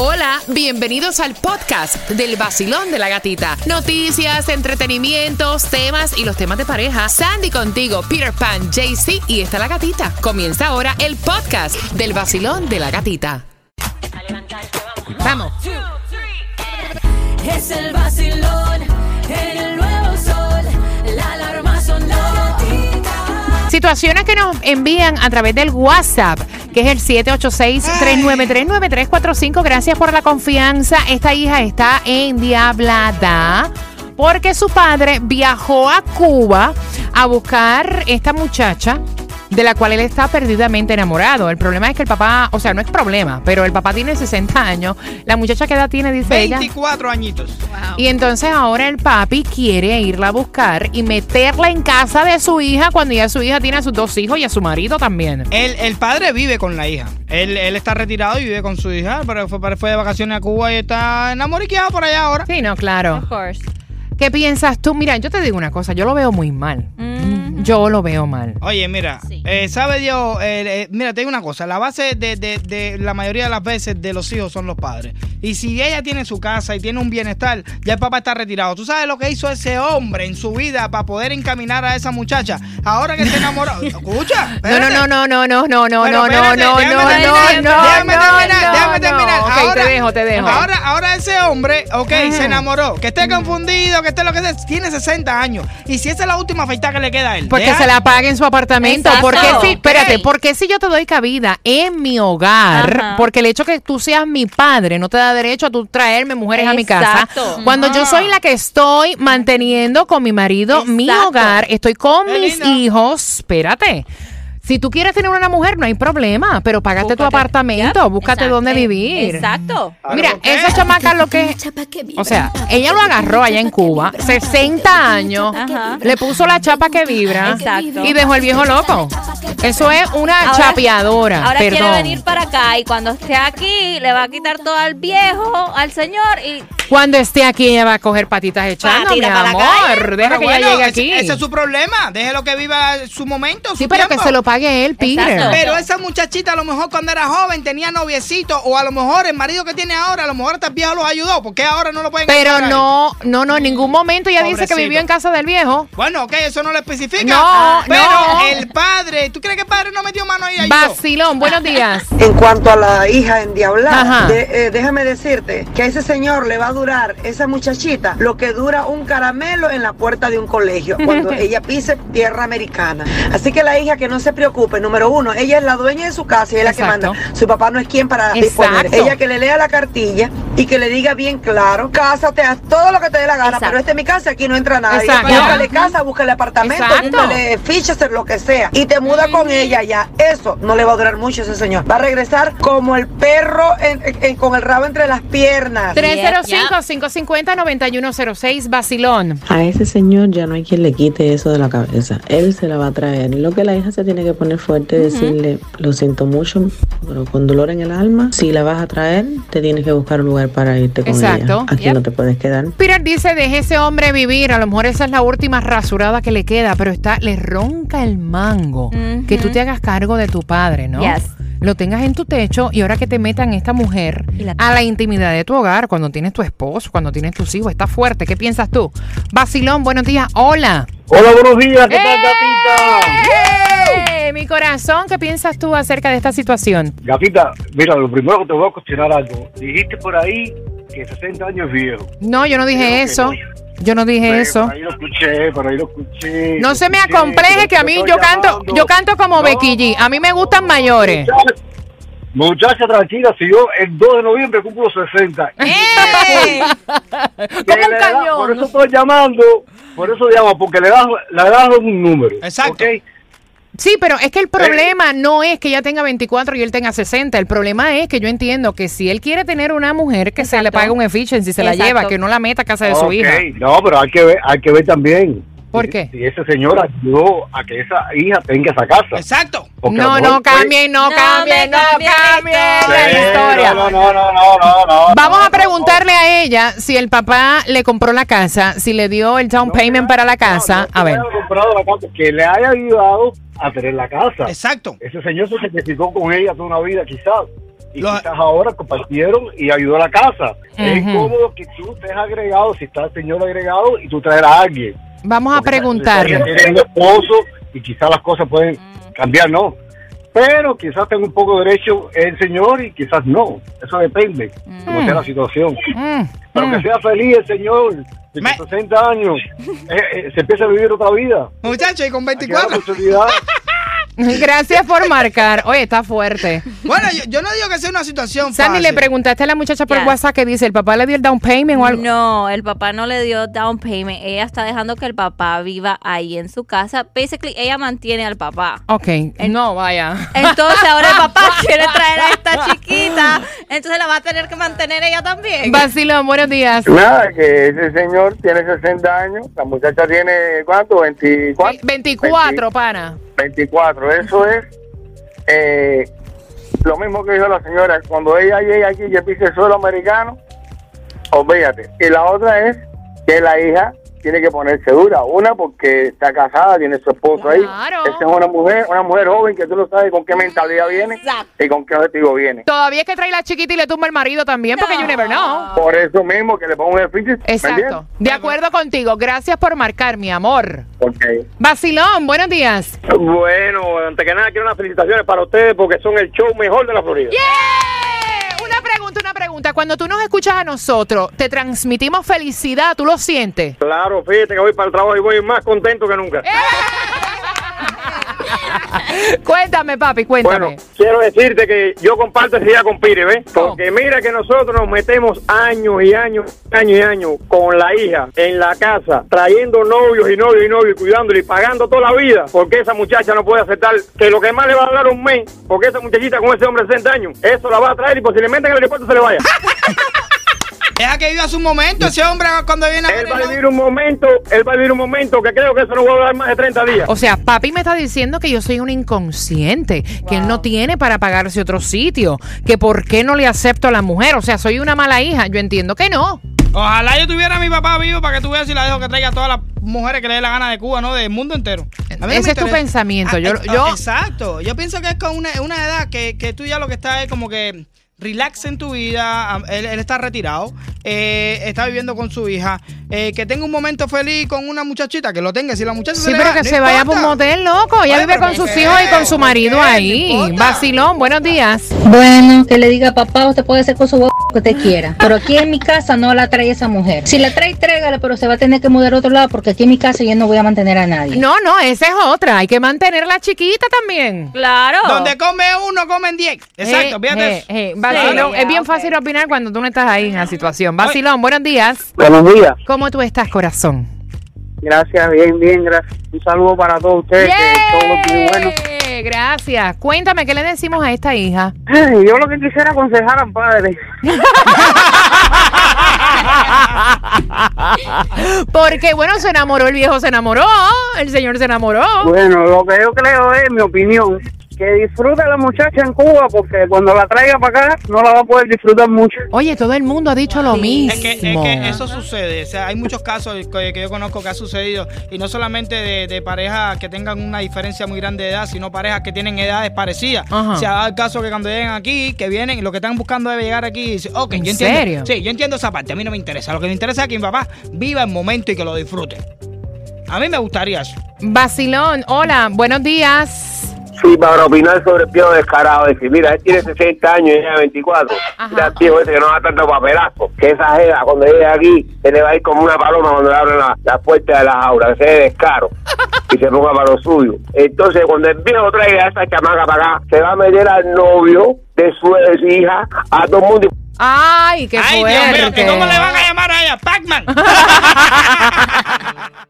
Hola, bienvenidos al podcast del vacilón de la gatita. Noticias, entretenimientos, temas y los temas de pareja. Sandy contigo, Peter Pan, JC y está la gatita. Comienza ahora el podcast del vacilón de la gatita. Vamos. Es el vacilón el nuevo sol. La alarma sonó. Situaciones que nos envían a través del WhatsApp, es el 786-393-9345. Gracias por la confianza. Esta hija está endiablada porque su padre viajó a Cuba a buscar esta muchacha de la cual él está perdidamente enamorado. El problema es que el papá, o sea, no es problema, pero el papá tiene 60 años. La muchacha que edad tiene, dice ella. 24 añitos. Y entonces ahora el papi quiere irla a buscar y meterla en casa de su hija cuando ya su hija tiene a sus dos hijos y a su marido también. El, el padre vive con la hija. Él, él está retirado y vive con su hija, pero fue, fue de vacaciones a Cuba y está enamoriqueado por allá ahora. Sí, no, claro. Of course. ¿Qué piensas tú? Mira, yo te digo una cosa, yo lo veo muy mal. Yo lo veo mal. Oye, mira, Sí. eh, sabe Dios, eh, eh, mira, te digo una cosa, la base de, de- de la mayoría de las veces de los hijos son los padres. Y si ella tiene su casa y tiene un bienestar, ya el papá está retirado. ¿Tú sabes lo que hizo ese hombre en su vida para poder encaminar a esa muchacha? Ahora que se enamoró. Escucha. No, espérate. no, no, no, no, no, no, no, no, no, no, déjame no, terminar, no, déjame no, Ahora- te dejo, te dejo. Ahora, ahora ese hombre, ok, se enamoró. Que esté confundido, que esté lo que sea, tiene 60 años. Y si esa es la última feita que le queda a él. Porque deja- se la pague en su apartamento. Exacto. Porque si, espérate, porque si yo te doy cabida en mi hogar, Ajá. porque el hecho que tú seas mi padre no te da derecho a tú traerme mujeres a mi casa. Exacto. Cuando yo soy la que estoy manteniendo con mi marido mi hogar, estoy con Qué mis lindo. hijos, espérate. Si tú quieres tener una mujer, no hay problema, pero págate tu apartamento, Yep. búscate Exacto. dónde vivir. Exacto. Mira, esa chamaca lo que... O sea, ella lo agarró allá en Cuba, 60 años, Ajá. le puso la chapa que vibra Exacto. y dejó el viejo loco. Eso es una Ahora- chapeadora, Ahora quiere venir para acá y cuando esté aquí le va a quitar todo al viejo, al señor y Cuando esté aquí ella va a coger patitas echando, mi amor. Deja Pero que bueno, ella llegue aquí. Ese es su problema. Déjelo que viva su momento. Sí, su pero que se lo pague él, Peter. Exacto. Pero esa muchachita a lo mejor cuando era joven tenía noviecito o a lo mejor el marido que tiene ahora, a lo mejor hasta el viejo los ayudó. porque ahora no lo pueden Pero no, no, no, en ningún momento ella dice que vivió en casa del viejo. Bueno, ok, eso no lo especifica. No, pero no. el padre, ¿tú crees que el padre no metió mano ahí y ayudó? Vacilón, buenos días. En cuanto a la hija endiablada, de- eh, déjame decirte que a ese señor le va a durar, esa muchachita, lo que dura un caramelo en la puerta de un colegio cuando ella pise tierra americana. Así que la hija que no se preocupe, número uno, ella es la dueña de su casa y es la que manda. Su papá no es quien para Exacto. disponer. Ella que le lea la cartilla y que le diga bien claro, cásate, haz todo lo que te dé la gana, Exacto. pero esta es mi casa, aquí no entra nadie. Exacto. Búscale casa, búscale apartamento, Exacto. búscale fichas, lo que sea. Y te muda con ella ya. Eso no le va a durar mucho a ese señor. Va a regresar como el perro en- en- con el rabo entre las piernas. 305-550-9106, Vacilón. A ese señor ya no hay quien le quite eso de la cabeza. Él se la va a traer. Lo que la hija se tiene que poner fuerte es decirle, lo siento mucho, pero con dolor en el alma, si la vas a traer, te tienes que buscar un lugar para irte con Exacto. ella. Aquí Yep. no te puedes quedar. Peter dice, deje ese hombre vivir. A lo mejor esa es la última rasurada que le queda, pero está, le ronca el mango. Que tú te hagas cargo de tu padre, ¿no? Yes. Lo tengas en tu techo y ahora que te metan esta mujer la- a la intimidad de tu hogar, cuando tienes tu esposo, cuando tienes tus hijos, está fuerte. ¿Qué piensas tú? Vacilón, buenos días. Hola. Hola, buenos días, ¿qué tal, ¡Eh! gatita? ¡Eh! Mi corazón, ¿qué piensas tú acerca de esta situación? Gatita, mira, lo primero que te voy a cuestionar algo. Dijiste por ahí que 60 años es viejo. No, yo no dije Creo eso. no. Yo no dije eso. Por ahí lo escuché, por ahí lo escuché. No se me escuché, acompleje que a mí yo canto, yo canto como No, Becky G. A mí me gustan mayores. Muchacha, muchacha, tranquila, si yo el 2 de noviembre cumplo 60. ¡Eh! Como Que un da- Por cañón. eso estoy llamando, por eso llamo, porque le das, le das un número. Exacto. ¿ok? Sí, pero es que el problema no es que ella tenga 24 y él tenga 60. El problema es que yo entiendo que si él quiere tener una mujer que se le pague un efficiency, se la Exacto. lleva, que no la meta a casa de su hija. No, pero hay que ver, hay que ver también. ¿Por qué? Si ese señor ayudó a que esa hija tenga esa casa. Exacto. Porque No, no cambien, no No cambien, no cambien la historia. No, no, no, no, no. Vamos no, a preguntarle a ella si el papá le compró la casa, si le dio el down no, payment no, para la casa. A ver. le haya comprado la casa, que le haya ayudado a tener la casa. Exacto. Ese señor se sacrificó con ella toda una vida, quizás. y Lo- quizás ahora compartieron y ayudó a la casa. Es Ujú. cómodo que tú estés agregado, si está el señor agregado, y tú traer a alguien. Vamos a preguntarle. un esposo y quizás las cosas pueden cambiar, ¿no? Pero quizás tenga un poco de derecho el señor y quizás no. Eso depende, como sea la situación. Mm, Pero mm. que sea feliz el señor, de Me- 60 años, eh, eh, se empieza a vivir otra vida. Muchacho, y con Hay que dar 24. Gracias por marcar. Oye, está fuerte. Bueno, yo, yo no digo que sea una situación Sandy, fácil. le preguntaste a la muchacha por Yes. WhatsApp que dice, ¿el papá le dio el down payment o algo? No, el papá no le dio down payment. Ella está dejando que el papá viva ahí en su casa. Basically, ella mantiene al papá. Ok, no, vaya. Entonces ahora el papá quiere traer a esta chiquita. Entonces la va a tener que mantener ella también. Vacilón, buenos días. Nada, que ese señor tiene 60 años, la muchacha tiene, ¿cuánto? 24. 24, pana. 24, eso es eh, lo mismo que dijo la señora, cuando ella llega aquí y pise el suelo americano, olvídate. Y la otra es que la hija tiene que ponerse dura, una porque está casada, tiene su esposo ahí. Claro. Esa es una mujer, una mujer joven que tú no sabes con qué mentalidad viene Exacto. y con qué objetivo viene. Todavía es que trae la chiquita y le tumba el marido también, porque you never know. Por eso mismo que le pongo un ¿me Exacto. De acuerdo contigo. Gracias por marcar, mi amor. Porque Vacilón, buenos días. Bueno, antes que nada quiero unas felicitaciones para ustedes porque son el show mejor de la Florida. ¡Yeah! Pregunta. Cuando tú nos escuchas a nosotros, te transmitimos felicidad, ¿tú lo sientes? Claro, fíjate que voy para el trabajo y voy más contento que nunca. cuéntame, papi, cuéntame. Bueno, quiero decirte que yo comparto esa idea con Pire, ¿ves? Porque mira que nosotros nos metemos años y años, años y años con la hija en la casa, trayendo novios y novios y novios, y cuidándole y pagando toda la vida, porque esa muchacha no puede aceptar que lo que más le va a dar un mes, porque esa muchachita con ese hombre de 60 años, eso la va a traer y posiblemente en el aeropuerto se le vaya. Deja que viva su momento ese hombre cuando viene a él va a vivir un momento, él va a vivir un momento que creo que eso no va a durar más de 30 días. O sea, papi me está diciendo que yo soy un inconsciente, que él no tiene para pagarse otro sitio, que por qué no le acepto a la mujer, o sea, soy una mala hija. Yo entiendo que no. Ojalá yo tuviera a mi papá vivo para que tú veas si la dejo que traiga a todas las mujeres que le dé la gana de Cuba, ¿no? Del mundo entero. A mí Ese es tu pensamiento. Yo- eh, yo- Exacto. Yo pienso que es con una, una edad que, que tú ya lo que estás es como que relax en tu vida. Él, él está retirado. eh, está viviendo con su hija. eh, que tenga un momento feliz con una muchachita. Que lo tenga. Si la muchacha Sí, se le pero va, que no se vaya por un motel, loco. Ella Oye, vive con ¿por sus qué? hijos y con su ¿Por marido qué? Ahí. Vacilón, buenos días. Bueno, que le diga papá, usted puede hacer con su boca que usted quiera. Pero aquí en mi casa no la trae esa mujer. Si la trae, trégale, pero se va a tener que mudar a otro lado porque aquí en mi casa yo no voy a mantener a nadie. No, no, esa es otra. Hay que mantener a la chiquita también. Claro. Donde come uno, comen diez. Exacto, Eh, fíjate eh, eh, Vacilón, Sí, es bien ok. fácil opinar cuando tú no estás ahí en la situación. Vacilón, buenos días. Buenos días. ¿Cómo tú estás, corazón? Gracias, bien, bien, gracias. Un saludo para todos ustedes, que todo es muy bueno. Gracias. Cuéntame, ¿qué le decimos a esta hija? Ay, yo lo que quisiera aconsejar al padre. Porque, bueno, se enamoró el viejo, se enamoró. El señor se enamoró. Bueno, lo que yo creo es, mi opinión, que disfrute la muchacha en Cuba porque cuando la traiga para acá no la va a poder disfrutar mucho. Oye, todo el mundo ha dicho lo mismo. Es que, es que eso sucede, o sea, hay muchos casos que, que yo conozco que ha sucedido y no solamente de, de parejas que tengan una diferencia muy grande de edad, sino parejas que tienen edades parecidas. Ajá. Se ha dado el caso que cuando llegan aquí, que vienen y lo que están buscando es llegar aquí y dicen, ok, ¿En yo entiendo. serio? Sí, yo entiendo esa parte, a mí no me interesa. Lo que me interesa es que mi papá viva el momento y que lo disfrute. A mí me gustaría eso. Vacilón, hola, buenos días. Sí, para opinar sobre el viejo descarado, decir, mira, él tiene 60 años y ella 24. Ajá. Mira, el viejo ese que no da tanto papelazo, que esa jeva cuando llegue aquí se le va a ir como una paloma cuando le abren la, la puerta de las aulas, que se dé descaro y se ponga para lo suyo. Entonces, cuando el viejo traiga a esa chamaca para acá, se va a meter al novio de su hija, a todo el mundo. Ay, qué Ay, fuerte. Dios mío, ¿y cómo le van a llamar a ella? Pac-Man.